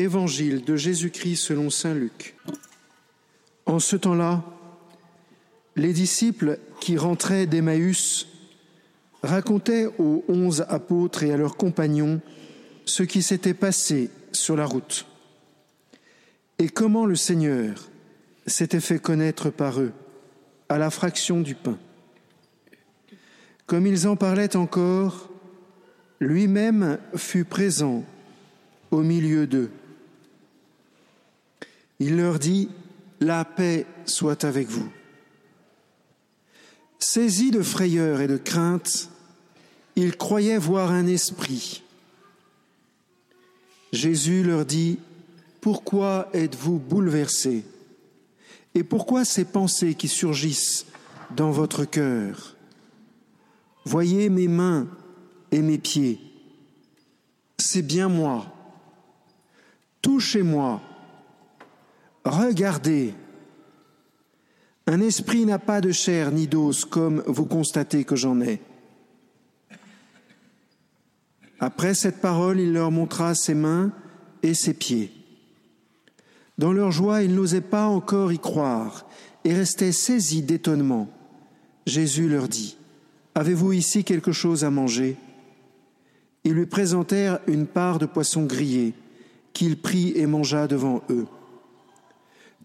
Évangile de Jésus-Christ selon Saint Luc. En ce temps-là, les disciples qui rentraient d'Emmaüs racontaient aux onze apôtres et à leurs compagnons ce qui s'était passé sur la route et comment le Seigneur s'était fait connaître par eux à la fraction du pain. Comme ils en parlaient encore, lui-même fut présent au milieu d'eux. Il leur dit, La paix soit avec vous. Saisis de frayeur et de crainte, ils croyaient voir un esprit. Jésus leur dit, Pourquoi êtes-vous bouleversés? Et pourquoi ces pensées qui surgissent dans votre cœur? Voyez mes mains et mes pieds. C'est bien moi. Touchez-moi. Regardez. Un esprit n'a pas de chair ni d'os comme vous constatez que j'en ai. Après cette parole, il leur montra ses mains et ses pieds. Dans leur joie, ils n'osaient pas encore y croire et restaient saisis d'étonnement. Jésus leur dit, Avez-vous ici quelque chose à manger? Ils lui présentèrent une part de poisson grillé qu'il prit et mangea devant eux.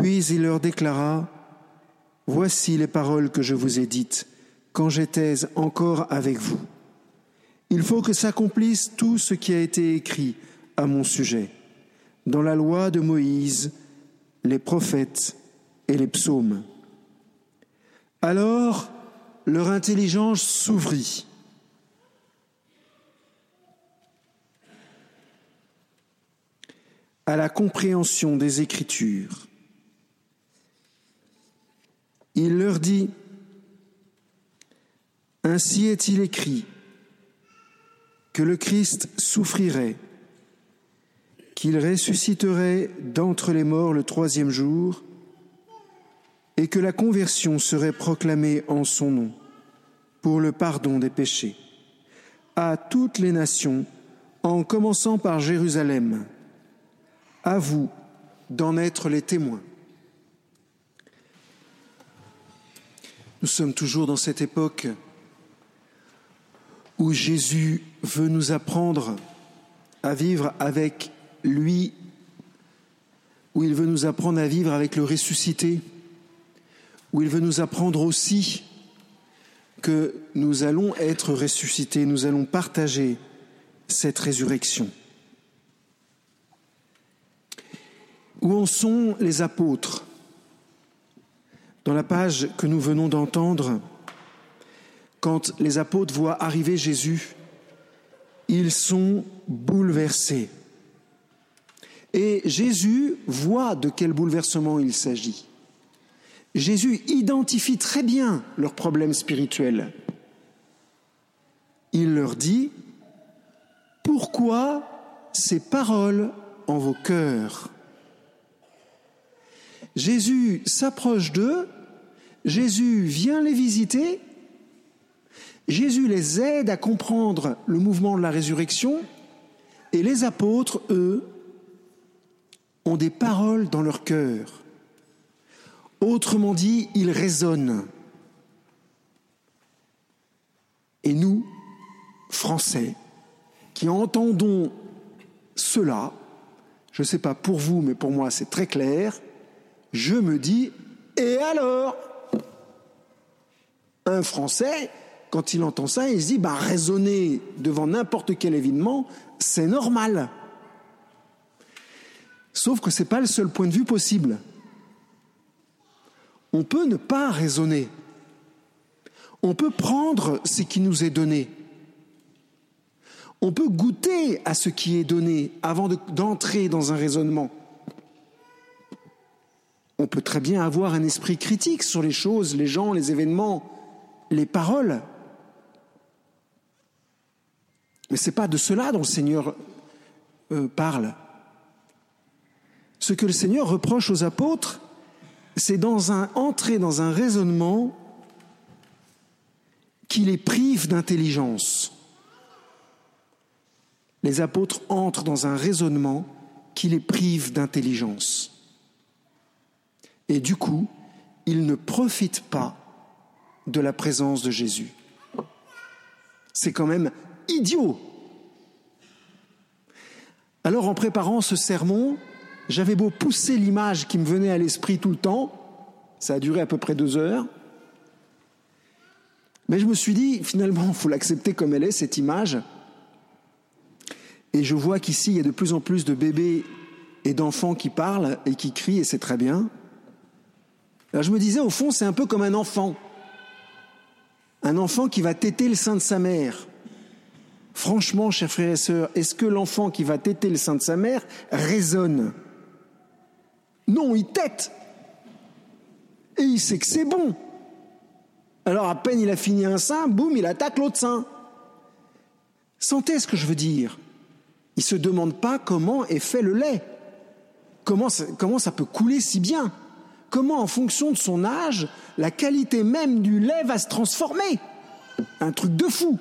Puis il leur déclara, Voici les paroles que je vous ai dites quand j'étais encore avec vous. Il faut que s'accomplisse tout ce qui a été écrit à mon sujet dans la loi de Moïse, les prophètes et les psaumes. Alors leur intelligence s'ouvrit. à la compréhension des Écritures. Il dit, Ainsi est-il écrit, que le Christ souffrirait, qu'il ressusciterait d'entre les morts le troisième jour, et que la conversion serait proclamée en son nom pour le pardon des péchés à toutes les nations, en commençant par Jérusalem. À vous d'en être les témoins. Nous sommes toujours dans cette époque où Jésus veut nous apprendre à vivre avec lui, où il veut nous apprendre à vivre avec le ressuscité, où il veut nous apprendre aussi que nous allons être ressuscités, nous allons partager cette résurrection. Où en sont les apôtres? Dans la page que nous venons d'entendre, quand les apôtres voient arriver Jésus, ils sont bouleversés. Et Jésus voit de quel bouleversement il s'agit. Jésus identifie très bien leurs problèmes spirituels. Il leur dit, pourquoi ces paroles en vos cœurs? Jésus s'approche d'eux, Jésus vient les visiter, Jésus les aide à comprendre le mouvement de la résurrection, et les apôtres, eux, ont des paroles dans leur cœur. Autrement dit, ils raisonnent. Et nous, Français, qui entendons cela, je ne sais pas pour vous, mais pour moi c'est très clair, je me dis, et alors? Un Français, quand il entend ça, il se dit, bah, raisonner devant n'importe quel événement, c'est normal. Sauf que ce n'est pas le seul point de vue possible on peut ne pas raisonner. On peut prendre ce qui nous est donné. On peut goûter à ce qui est donné avant d'entrer dans un raisonnement. On peut très bien avoir un esprit critique sur les choses, les gens, les événements, les paroles. Mais ce n'est pas de cela dont le Seigneur euh, parle. Ce que le Seigneur reproche aux apôtres, c'est dans un, entrer dans un raisonnement qui les prive d'intelligence. Les apôtres entrent dans un raisonnement qui les prive d'intelligence. Et du coup, ils ne profitent pas de la présence de Jésus. C'est quand même idiot. Alors en préparant ce sermon, j'avais beau pousser l'image qui me venait à l'esprit tout le temps, ça a duré à peu près deux heures, mais je me suis dit, finalement, il faut l'accepter comme elle est, cette image. Et je vois qu'ici, il y a de plus en plus de bébés et d'enfants qui parlent et qui crient, et c'est très bien. Alors je me disais, au fond, c'est un peu comme un enfant. Un enfant qui va téter le sein de sa mère. Franchement, chers frères et sœurs, est-ce que l'enfant qui va téter le sein de sa mère raisonne? Non, il tète. Et il sait que c'est bon. Alors à peine il a fini un sein, boum, il attaque l'autre sein. Sentez ce que je veux dire. Il ne se demande pas comment est fait le lait. Comment comment ça peut couler si bien? Comment, en fonction de son âge, la qualité même du lait va se transformer? Un truc de fou.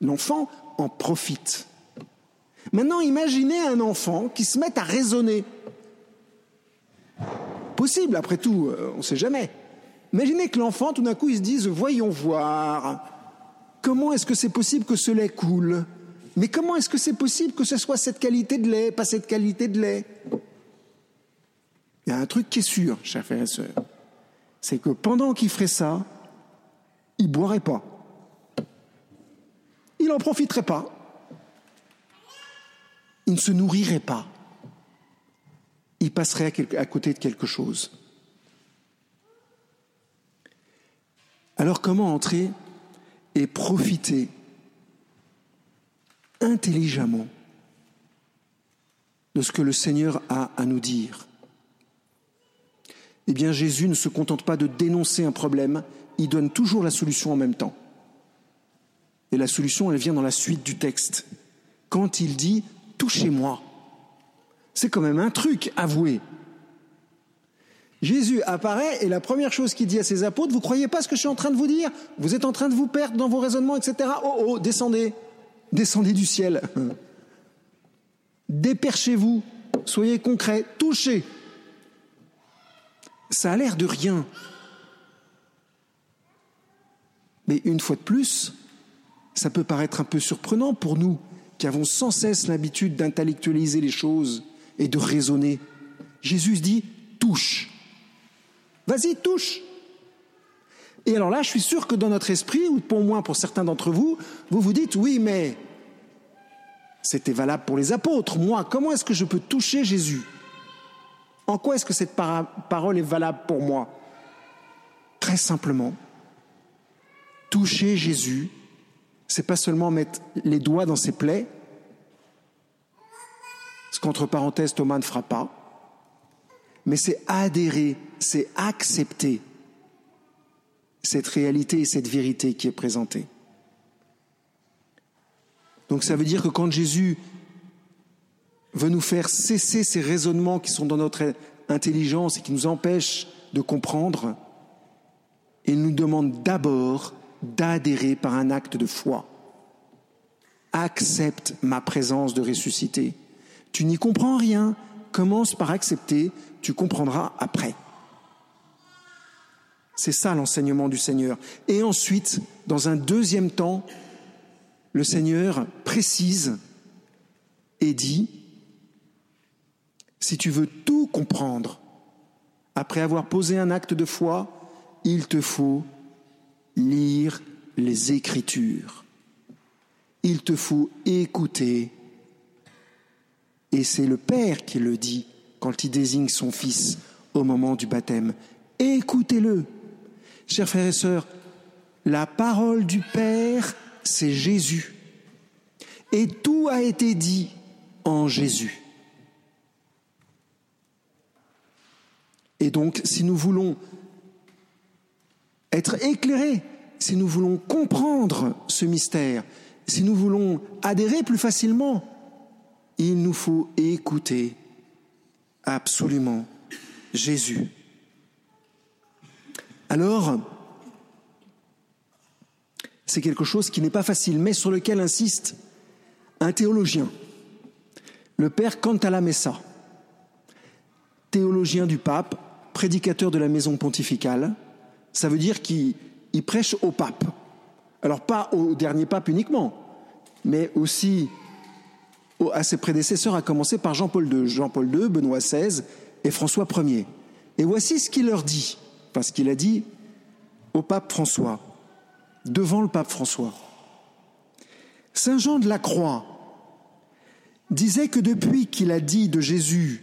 L'enfant en profite. Maintenant, imaginez un enfant qui se met à raisonner. Possible, après tout, euh, on ne sait jamais. Imaginez que l'enfant, tout d'un coup, il se dise, voyons voir, comment est-ce que c'est possible que ce lait coule? Mais comment est-ce que c'est possible que ce soit cette qualité de lait, pas cette qualité de lait? Il y a un truc qui est sûr, chers frères et sœurs, c'est que pendant qu'il ferait ça, il ne boirait pas. Il n'en profiterait pas. Il ne se nourrirait pas. Il passerait à côté de quelque chose. Alors comment entrer et profiter intelligemment de ce que le Seigneur a à nous dire? Eh bien Jésus ne se contente pas de dénoncer un problème, il donne toujours la solution en même temps. Et la solution, elle vient dans la suite du texte. Quand il dit ⁇ Touchez-moi ⁇ c'est quand même un truc avoué. Jésus apparaît et la première chose qu'il dit à ses apôtres, vous croyez pas ce que je suis en train de vous dire? Vous êtes en train de vous perdre dans vos raisonnements, etc. Oh oh, descendez, descendez du ciel. Déperchez-vous, soyez concrets, touchez. Ça a l'air de rien. Mais une fois de plus, ça peut paraître un peu surprenant pour nous qui avons sans cesse l'habitude d'intellectualiser les choses et de raisonner. Jésus dit touche. Vas-y, touche. Et alors là, je suis sûr que dans notre esprit, ou pour moins pour certains d'entre vous, vous vous dites, oui, mais c'était valable pour les apôtres. Moi, comment est-ce que je peux toucher Jésus? En quoi est-ce que cette parole est valable pour moi? Très simplement, toucher Jésus, c'est pas seulement mettre les doigts dans ses plaies, ce qu'entre parenthèses Thomas ne fera pas, mais c'est adhérer, c'est accepter cette réalité et cette vérité qui est présentée. Donc ça veut dire que quand Jésus veut nous faire cesser ces raisonnements qui sont dans notre intelligence et qui nous empêchent de comprendre, il nous demande d'abord d'adhérer par un acte de foi. Accepte ma présence de ressuscité. Tu n'y comprends rien, commence par accepter tu comprendras après. C'est ça l'enseignement du Seigneur. Et ensuite, dans un deuxième temps, le Seigneur précise et dit, si tu veux tout comprendre, après avoir posé un acte de foi, il te faut lire les Écritures. Il te faut écouter. Et c'est le Père qui le dit quand il désigne son Fils au moment du baptême. Écoutez-le. Chers frères et sœurs, la parole du Père, c'est Jésus. Et tout a été dit en Jésus. Et donc, si nous voulons être éclairés, si nous voulons comprendre ce mystère, si nous voulons adhérer plus facilement, il nous faut écouter absolument Jésus. Alors, c'est quelque chose qui n'est pas facile, mais sur lequel insiste un théologien, le père Cantalamessa, théologien du pape, prédicateur de la maison pontificale. Ça veut dire qu'il prêche au pape. Alors pas au dernier pape uniquement, mais aussi à ses prédécesseurs, à commencer par Jean-Paul II, Jean-Paul II, Benoît XVI et François Ier. Et voici ce qu'il leur dit, parce qu'il a dit au pape François, devant le pape François. Saint Jean de la Croix disait que depuis qu'il a dit de Jésus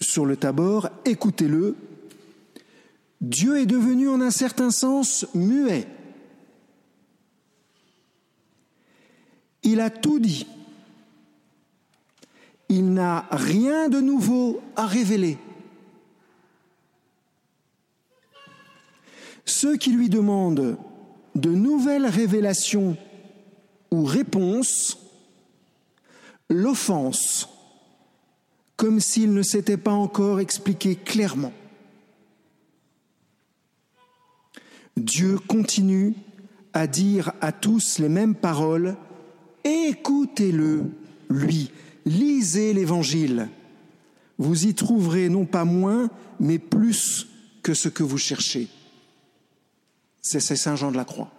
sur le tabord, écoutez-le, Dieu est devenu en un certain sens muet. Il a tout dit. Il n'a rien de nouveau à révéler. Ceux qui lui demandent de nouvelles révélations ou réponses l'offensent comme s'il ne s'était pas encore expliqué clairement. Dieu continue à dire à tous les mêmes paroles, écoutez-le, lui, lisez l'Évangile. Vous y trouverez non pas moins, mais plus que ce que vous cherchez. C'est Saint Jean de la Croix.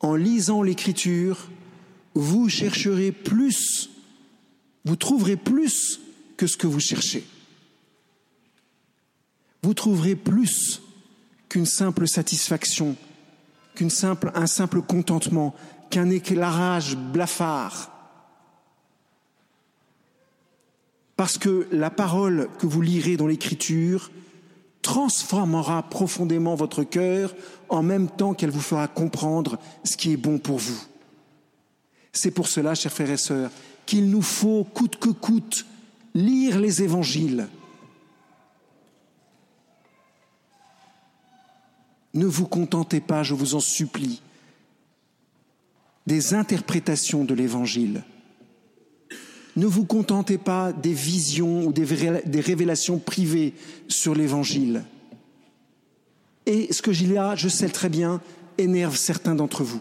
En lisant l'Écriture, vous chercherez plus, vous trouverez plus que ce que vous cherchez. Vous trouverez plus qu'une simple satisfaction, qu'un simple, simple contentement, qu'un éclairage blafard. Parce que la parole que vous lirez dans l'Écriture transformera profondément votre cœur en même temps qu'elle vous fera comprendre ce qui est bon pour vous. C'est pour cela, chers frères et sœurs, qu'il nous faut, coûte que coûte, lire les évangiles. Ne vous contentez pas, je vous en supplie, des interprétations de l'évangile. Ne vous contentez pas des visions ou des révélations privées sur l'évangile. Et ce que j'ai là, je sais très bien, énerve certains d'entre vous.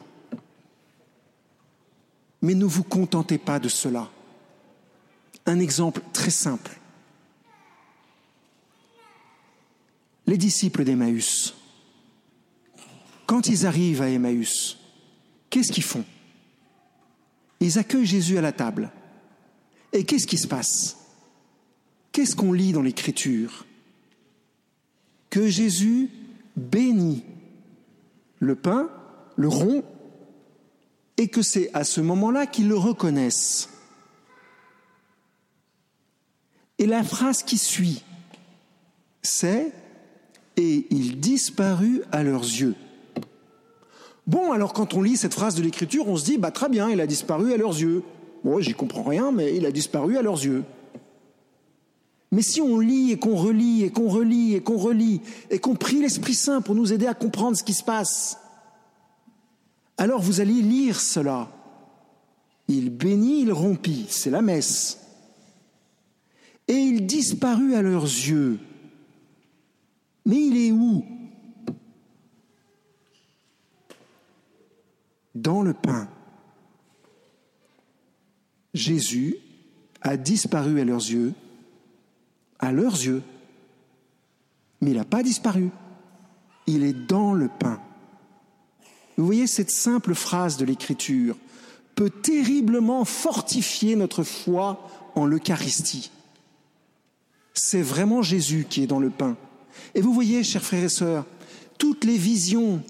Mais ne vous contentez pas de cela. Un exemple très simple. Les disciples d'Emmaüs, quand ils arrivent à Emmaüs, qu'est-ce qu'ils font? Ils accueillent Jésus à la table. Et qu'est-ce qui se passe? Qu'est-ce qu'on lit dans l'Écriture? Que Jésus bénit le pain, le rond, et que c'est à ce moment-là qu'ils le reconnaissent. Et la phrase qui suit, c'est Et il disparut à leurs yeux. Bon, alors quand on lit cette phrase de l'Écriture, on se dit, bah très bien, il a disparu à leurs yeux. Moi, j'y comprends rien, mais il a disparu à leurs yeux. Mais si on lit et qu'on relit et qu'on relit et qu'on relit et qu'on prie l'Esprit Saint pour nous aider à comprendre ce qui se passe, alors vous allez lire cela. Il bénit, il rompit, c'est la messe. Et il disparut à leurs yeux. Mais il est où? Dans le pain. Jésus a disparu à leurs yeux, à leurs yeux, mais il n'a pas disparu. Il est dans le pain. Vous voyez, cette simple phrase de l'Écriture peut terriblement fortifier notre foi en l'Eucharistie. C'est vraiment Jésus qui est dans le pain. Et vous voyez, chers frères et sœurs, toutes les visions,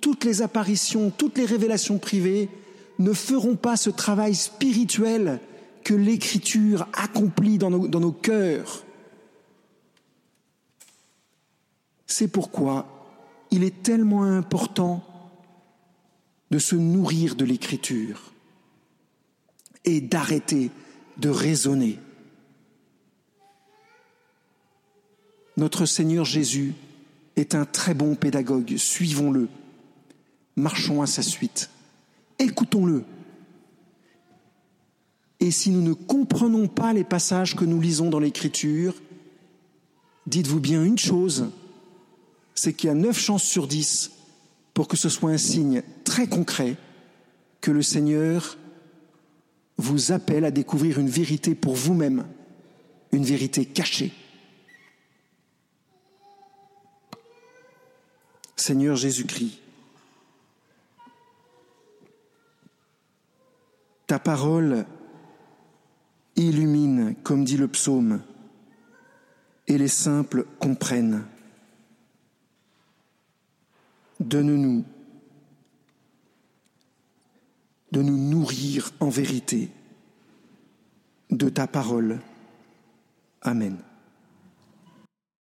toutes les apparitions, toutes les révélations privées ne feront pas ce travail spirituel que l'Écriture accomplit dans nos, cœurs. C'est pourquoi il est tellement important de se nourrir de l'Écriture et d'arrêter de raisonner. Notre Seigneur Jésus est un très bon pédagogue, suivons-le, marchons à sa suite écoutons-le. Et si nous ne comprenons pas les passages que nous lisons dans l'Écriture, dites-vous bien une chose, c'est qu'il y a neuf chances sur dix pour que ce soit un signe très concret que le Seigneur vous appelle à découvrir une vérité pour vous-même, une vérité cachée. Seigneur Jésus-Christ, parole illumine, comme dit le psaume, et les simples comprennent. Donne-nous de nous nourrir en vérité de ta parole. Amen.